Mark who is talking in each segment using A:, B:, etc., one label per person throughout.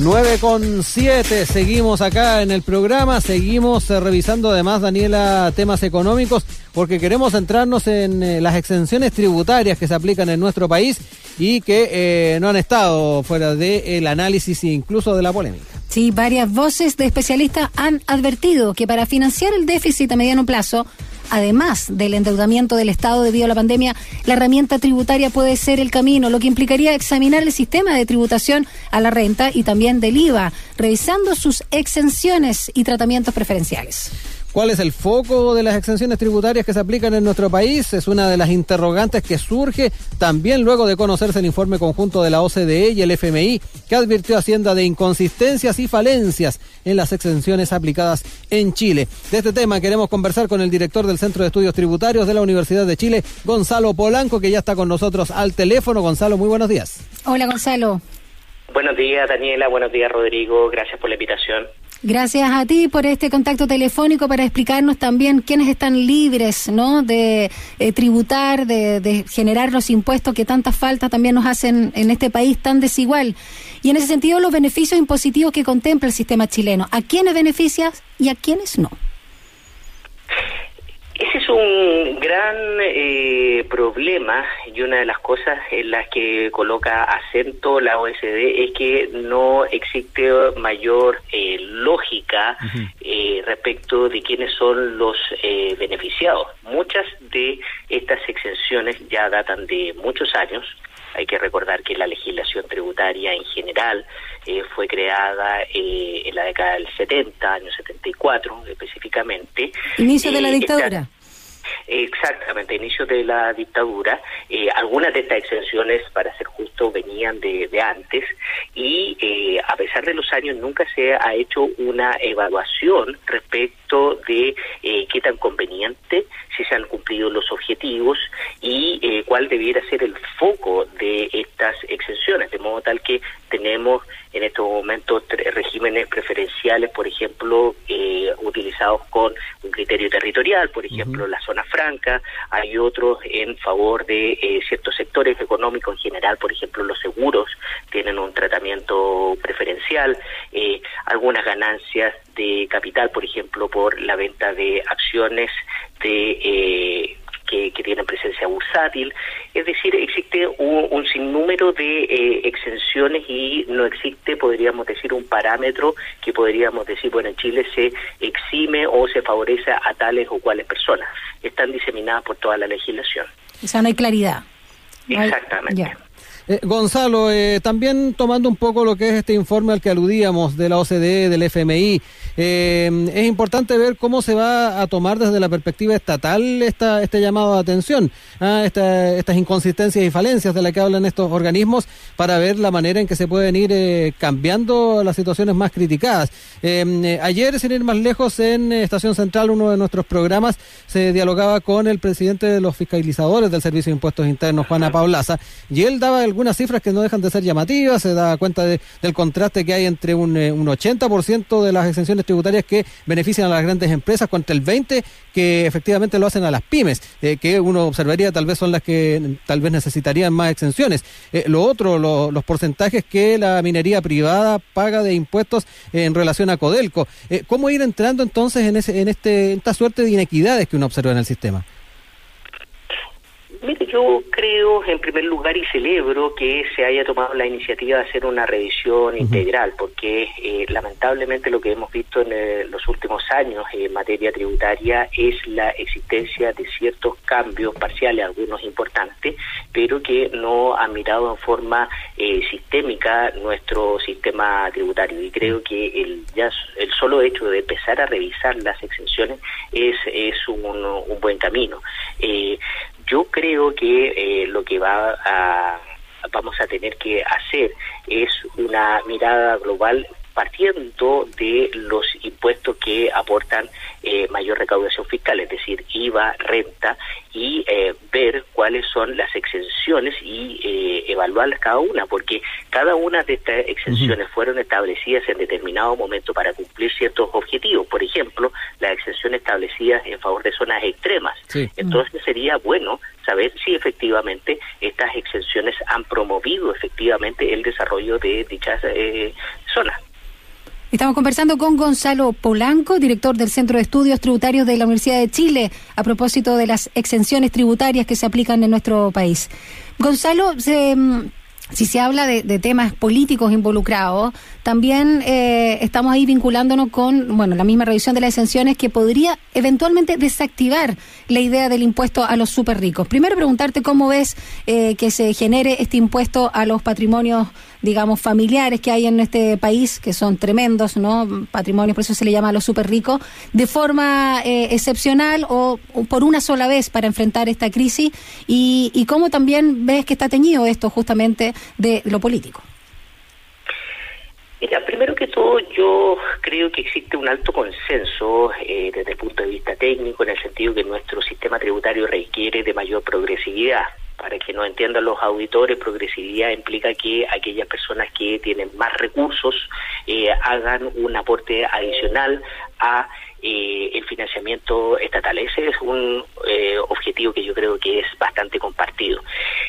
A: 9 con 7, seguimos acá en el programa, seguimos eh, revisando además, Daniela, temas económicos, porque queremos centrarnos en eh, las exenciones tributarias que se aplican en nuestro país y que eh, no han estado fuera del análisis e incluso de la polémica.
B: Sí, varias voces de especialistas han advertido que para financiar el déficit a mediano plazo, además del endeudamiento del Estado debido a la pandemia, la herramienta tributaria puede ser el camino, lo que implicaría examinar el sistema de tributación a la renta y también del IVA, revisando sus exenciones y tratamientos preferenciales.
A: ¿Cuál es el foco de las exenciones tributarias que se aplican en nuestro país? Es una de las interrogantes que surge también luego de conocerse el informe conjunto de la OCDE y el FMI, que advirtió a Hacienda de inconsistencias y falencias en las exenciones aplicadas en Chile. De este tema queremos conversar con el director del Centro de Estudios Tributarios de la Universidad de Chile, Gonzalo Polanco, que ya está con nosotros al teléfono. Gonzalo, muy buenos días.
B: Hola, Gonzalo.
C: Buenos días, Daniela. Buenos días, Rodrigo. Gracias por la invitación.
B: Gracias a ti por este contacto telefónico para explicarnos también quiénes están libres ¿no? de eh, tributar, de, generar los impuestos que tanta falta también nos hacen en este país tan desigual. Y en ese sentido, los beneficios impositivos que contempla el sistema chileno. ¿A quiénes beneficias y a quiénes no?
C: Ese es un gran eh, problema y una de las cosas en las que coloca acento la OSD es que no existe mayor eh, lógica eh, respecto de quiénes son los beneficiados. Muchas de estas exenciones ya datan de muchos años. Hay que recordar que la legislación tributaria en general fue creada en la década del 70, años 74 específicamente.
B: Inicio de la dictadura.
C: Exactamente, inicio de la dictadura. Eh, algunas de estas exenciones, para ser justo, venían de, antes y eh, a pesar de los años nunca se ha hecho una evaluación respecto de eh, qué tan conveniente, si se han cumplido los objetivos y cuál debiera ser el foco de estas exenciones, de modo tal que tenemos en estos momentos regímenes preferenciales, por ejemplo, utilizados con un criterio territorial, por ejemplo, la zona franca, hay otros en favor de eh, ciertos sectores económicos en general, por ejemplo, los seguros tienen un tratamiento preferencial, eh, algunas ganancias de capital, por ejemplo, por la venta de acciones de que, tienen presencia bursátil. Es decir, existe un, sinnúmero de eh, exenciones y no existe, podríamos decir, un parámetro que podríamos decir, bueno, en Chile se exime o se favorece a tales o cuales personas. Están diseminadas por toda la legislación.
B: O sea, no hay claridad.
C: Exactamente.
A: Eh, Gonzalo, eh, también tomando un poco lo que es este informe al que aludíamos de la OCDE, del FMI, eh, es importante ver cómo se va a tomar desde la perspectiva estatal esta, este llamado de atención, a estas inconsistencias y falencias de las que hablan estos organismos para ver la manera en que se pueden ir cambiando las situaciones más criticadas. ayer, sin ir más lejos, en Estación Central, uno de nuestros programas, se dialogaba con el presidente de los fiscalizadores del Servicio de Impuestos Internos, Juana Paulaza, y él daba el algunas cifras que no dejan de ser llamativas, se da cuenta del contraste que hay entre un, eh, un 80% de las exenciones tributarias que benefician a las grandes empresas contra el 20% que efectivamente lo hacen a las pymes, eh, que uno observaría tal vez son las que tal vez necesitarían más exenciones. Eh, lo otro, los porcentajes que la minería privada paga de impuestos en relación a Codelco. ¿Cómo ir entrando entonces en, ese, en este, esta suerte de inequidades que uno observa en el sistema?
C: Mire, yo creo en primer lugar y celebro que se haya tomado la iniciativa de hacer una revisión integral, porque eh, lamentablemente lo que hemos visto en eh, los últimos años en materia tributaria es la existencia de ciertos cambios parciales, algunos importantes, pero que no han mirado en forma eh, sistémica nuestro sistema tributario. Y creo que el, ya el solo hecho de empezar a revisar las exenciones es, es un, un buen camino. Yo creo que eh, lo que va a, vamos a tener que hacer es una mirada global partiendo de los impuestos que aportan mayor recaudación fiscal, es decir, IVA, renta, y ver cuáles son las exenciones y evaluarlas cada una, porque cada una de estas exenciones fueron establecidas en determinado momento para cumplir ciertos objetivos. Por ejemplo, las exenciones establecidas en favor de zonas extremas. Entonces sería bueno saber si efectivamente estas exenciones han promovido efectivamente el desarrollo de dichas eh, zonas.
B: Estamos conversando con Gonzalo Polanco, director del Centro de Estudios Tributarios de la Universidad de Chile, a propósito de las exenciones tributarias que se aplican en nuestro país. Gonzalo, se, mm, si se habla de, temas políticos involucrados, también eh, estamos ahí vinculándonos con, bueno, la misma revisión de las exenciones que podría eventualmente desactivar la idea del impuesto a los súper ricos. Primero preguntarte cómo ves eh, que se genere este impuesto a los patrimonios digamos, familiares que hay en este país, que son tremendos, ¿no? Patrimonios, por eso se le llama a los súper ricos, de forma eh, excepcional o, por una sola vez para enfrentar esta crisis y, y cómo también ves que está teñido esto justamente de lo político.
C: Mira, primero que todo yo creo que existe un alto consenso eh, desde el punto de vista técnico en el sentido que nuestro sistema tributario requiere de mayor progresividad para que no entiendan los auditores, progresividad implica que aquellas personas que tienen más recursos eh, hagan un aporte adicional a eh, el financiamiento estatal. Ese es un eh, objetivo que yo creo que es bastante compartido.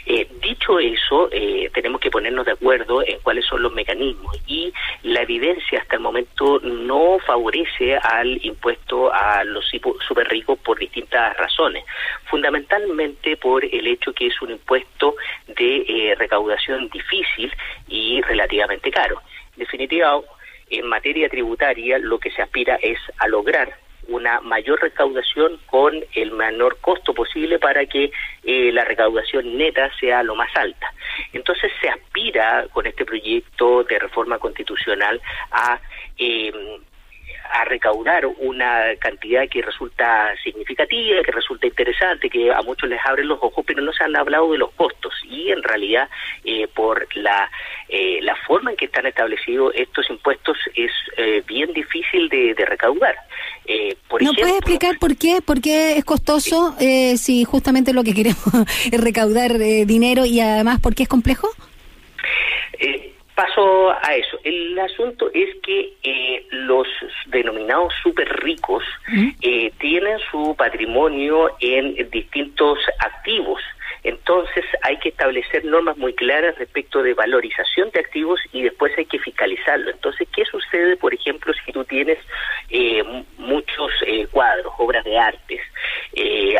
C: Eh, dicho eso, tenemos que ponernos de acuerdo en cuáles son los mecanismos y la evidencia hasta el momento no favorece al impuesto a los super ricos por distintas razones. Fundamentalmente por el hecho que es un impuesto de recaudación difícil y relativamente caro. En definitiva, en materia tributaria lo que se aspira es a lograr una mayor recaudación con el menor costo posible para que eh, la recaudación neta sea lo más alta. Entonces se aspira con este proyecto de reforma constitucional a eh, a recaudar una cantidad que resulta significativa, que resulta interesante, que a muchos les abre los ojos, pero no se han hablado de los costos. Y en realidad, eh, por la, eh, la forma en que están establecidos estos impuestos, es eh, bien difícil de, recaudar.
B: por ¿No puedes explicar por qué? ¿Por qué es costoso si justamente lo que queremos es recaudar dinero y además por qué es complejo?
C: Paso a eso. El asunto es que eh, los denominados super ricos eh, tienen su patrimonio en distintos activos. Entonces hay que establecer normas muy claras respecto de valorización de activos y después hay que fiscalizarlo. Entonces, ¿qué sucede, por ejemplo, si tú tienes eh, muchos cuadros, obras de artes?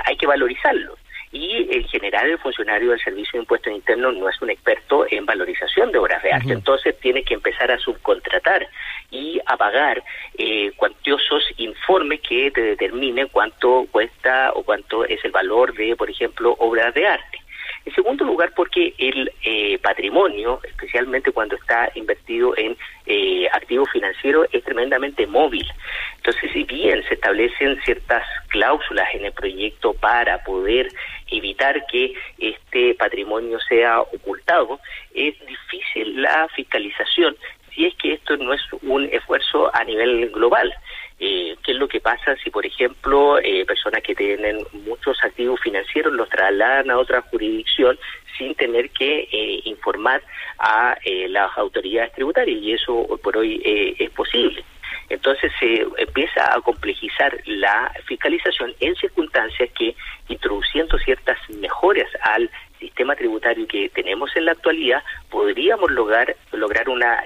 C: hay que valorizarlos y en general el funcionario del Servicio de Impuestos Internos no es un experto en valorización de obras de arte, entonces tiene que empezar a subcontratar y a pagar eh, cuantiosos informes que te determinen cuánto cuesta o cuánto es el valor de, por ejemplo, obras de arte. En segundo lugar, porque el eh, patrimonio, especialmente cuando está invertido en eh, activos financieros, es tremendamente móvil. Entonces, si bien se establecen ciertas cláusulas en el proyecto para poder evitar que este patrimonio sea ocultado, es difícil la fiscalización si es que esto no es un esfuerzo a nivel global. Eh, ¿Qué es lo que pasa si, por ejemplo, eh, personas que tienen muchos activos financieros los trasladan a otra jurisdicción sin tener que eh, informar a eh, las autoridades tributarias? Y eso hoy por hoy es posible. Entonces se empieza a complejizar la fiscalización en circunstancias que introduciendo ciertas mejoras al sistema tributario que tenemos en la actualidad, podríamos lograr lograr una,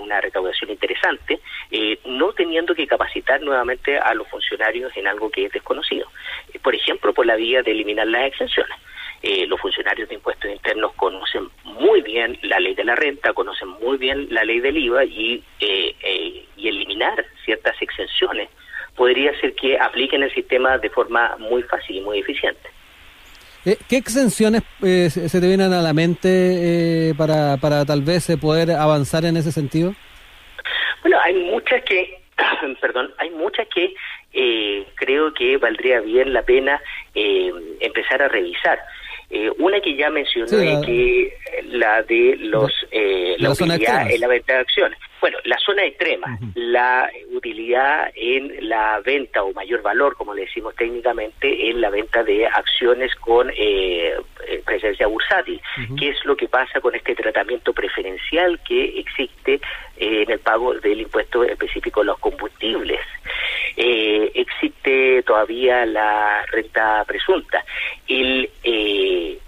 C: una recaudación interesante, eh, no teniendo que capacitar nuevamente a los funcionarios en algo que es desconocido. Eh, por ejemplo, por la vía de eliminar las exenciones. Eh, los funcionarios de impuestos internos conocen muy bien la ley de la renta, conocen muy bien la ley del IVA y, y eliminar ciertas exenciones podría ser que apliquen el sistema de forma muy fácil y muy eficiente.
A: Eh, ¿Qué exenciones eh, se te vienen a la mente eh, para, para tal vez poder avanzar en ese sentido?
C: Bueno, hay muchas que, perdón, hay muchas que creo que valdría bien la pena empezar a revisar. una que ya mencioné, que la de los la, la en la venta de acciones. Bueno, la zona extrema, la utilidad en la venta o mayor valor, como le decimos técnicamente, en la venta de acciones con eh, eh presencia bursátil, que es lo que pasa con este tratamiento preferencial que existe eh, en el pago del impuesto específico a los combustibles. Eh, existe todavía la renta presunta. El, el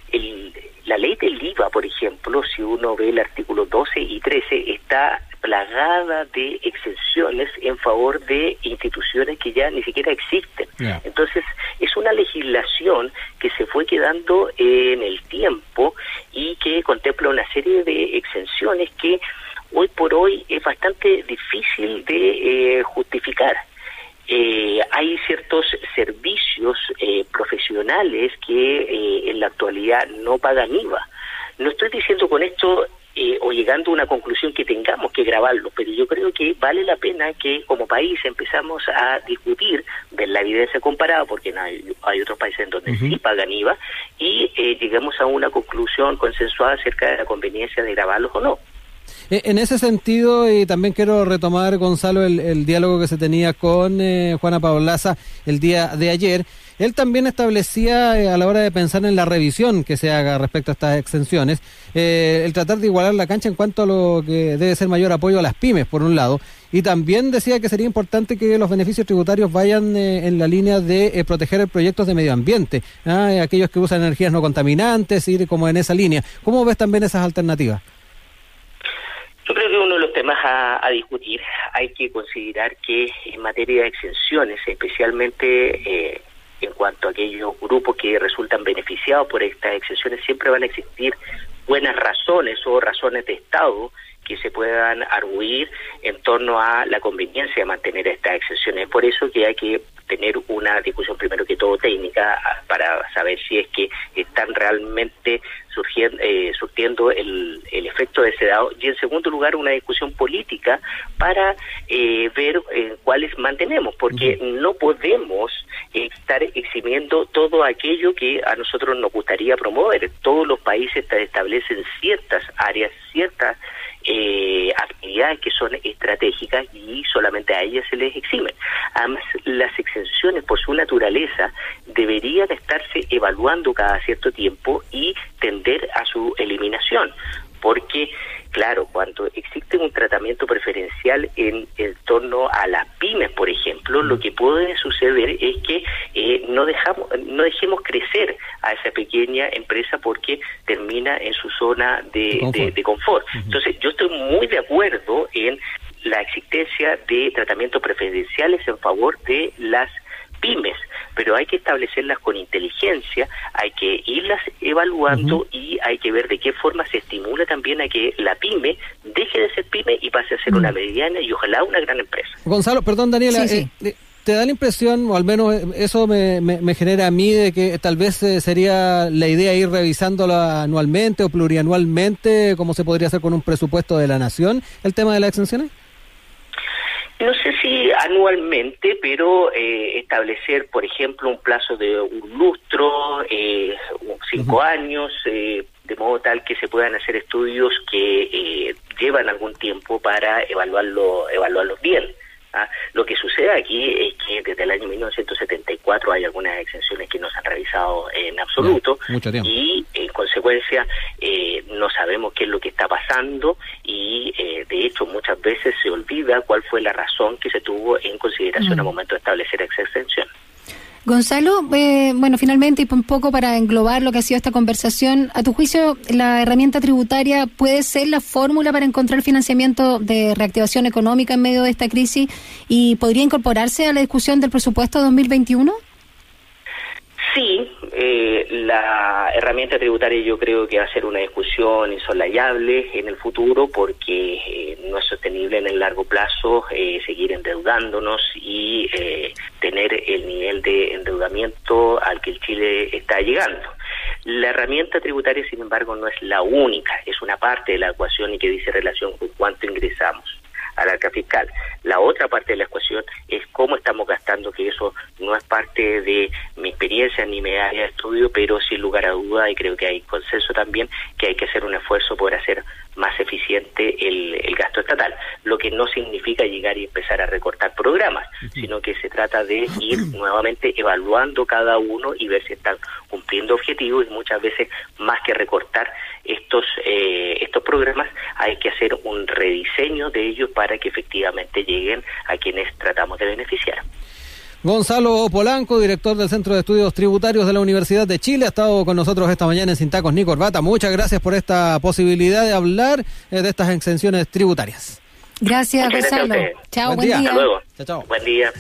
C: la ley del IVA, por ejemplo, si uno ve el artículo 12 y 13, está plagada de exenciones en favor de instituciones que ya ni siquiera existen. Entonces, es una legislación que se fue quedando en el tiempo y que contempla una serie de exenciones que hoy por hoy es bastante difícil de eh, justificar. Eh, hay ciertos servicios eh, profesionales que eh, en la actualidad no pagan IVA. No estoy diciendo con esto o llegando a una conclusión que tengamos que grabarlo, pero yo creo que vale la pena que como país empezamos a discutir, ver la evidencia comparada, porque no hay, otros países en donde sí pagan IVA, y lleguemos a una conclusión consensuada acerca de la conveniencia de grabarlos o no.
A: Eh, en ese sentido, y también quiero retomar, Gonzalo, el, diálogo que se tenía con eh, Juana Paolaza el día de ayer. Él también establecía eh, a la hora de pensar en la revisión que se haga respecto a estas exenciones, el tratar de igualar la cancha en cuanto a lo que debe ser mayor apoyo a las pymes, por un lado, y también decía que sería importante que los beneficios tributarios vayan en la línea de proteger proyectos de medio ambiente, ¿ah? aquellos que usan energías no contaminantes, ir como en esa línea. ¿Cómo ves también esas alternativas?
C: Yo creo que uno de los temas a, discutir hay que considerar que en materia de exenciones, especialmente eh, en cuanto a aquellos grupos que resultan beneficiados por estas exenciones, siempre van a existir buenas razones o razones de Estado que se puedan arguir en torno a la conveniencia de mantener estas exenciones. Por eso que hay que tener una discusión primero que todo técnica ah, para saber si es que están realmente surgiendo, eh, surtiendo el, el efecto deseado y en segundo lugar una discusión política para eh, ver eh, cuáles mantenemos porque no podemos estar eximiendo todo aquello que a nosotros nos gustaría promover. Todos los países establecen ciertas áreas ciertas eh, actividades que son estratégicas y solamente a ellas se les exime. Además, las exenciones por su naturaleza deberían estarse evaluando cada cierto tiempo y tender a su eliminación, porque Claro, cuando existe un tratamiento preferencial en, en torno a las pymes, por ejemplo, lo que puede suceder es que eh, no dejamos, no dejemos crecer a esa pequeña empresa porque termina en su zona de, confort. Entonces, yo estoy muy de acuerdo en la existencia de tratamientos preferenciales en favor de las pymes, pero hay que establecerlas con inteligencia, hay que irlas evaluando y hay que ver de qué forma se estimula también a que la pyme deje de ser pyme y pase a ser una mediana y ojalá una gran empresa.
A: Gonzalo, perdón Daniela, eh, ¿te da la impresión, o al menos eso me, me, genera a mí, de que tal vez eh, sería la idea ir revisándolo anualmente o plurianualmente, como se podría hacer con un presupuesto de la nación, el tema de las exenciones?
C: No sé si anualmente, pero eh, establecer, por ejemplo, un plazo de un lustro, eh, cinco años, eh, de modo tal que se puedan hacer estudios que llevan algún tiempo para evaluarlo, evaluarlos bien. ¿Ah? Lo que sucede aquí es que desde el año 1974 hay algunas exenciones que no se han revisado en absoluto y en consecuencia eh, no sabemos qué es lo que está pasando y eh, de hecho muchas veces se olvida cuál fue la razón que se tuvo en consideración al momento de establecer esa exención.
B: Gonzalo, eh, bueno, finalmente y un poco para englobar lo que ha sido esta conversación, ¿a tu juicio la herramienta tributaria puede ser la fórmula para encontrar financiamiento de reactivación económica en medio de esta crisis y podría incorporarse a la discusión del presupuesto 2021?
C: Sí, eh, la herramienta tributaria yo creo que va a ser una discusión insolayable en el futuro porque eh, no es sostenible en el largo plazo eh, seguir endeudándonos y tener el nivel de endeudamiento al que el Chile está llegando. La herramienta tributaria, sin embargo, no es la única, es una parte de la ecuación y que dice relación con cuánto ingresamos al arca fiscal. La otra parte de la ecuación es cómo estamos gastando, que eso no es parte de mi experiencia ni mi área de estudio, pero sin lugar a duda, y creo que hay consenso también, que hay que hacer un esfuerzo por hacer más eficiente el, el, gasto estatal, lo que no significa llegar y empezar a recortar programas, sino que se trata de ir nuevamente evaluando cada uno y ver si están cumpliendo objetivos y muchas veces más que recortar estos eh, estos programas hay que hacer un rediseño de ellos para que efectivamente lleguen a quienes tratamos de beneficiar.
A: Gonzalo Polanco, director del Centro de Estudios Tributarios de la Universidad de Chile, ha estado con nosotros esta mañana en Sin Tacos ni Corbata. Muchas gracias por esta posibilidad de hablar eh, de estas exenciones tributarias.
B: Gracias, Gonzalo.
C: Chao, buen, día. Hasta luego. Chao, chao. Buen día.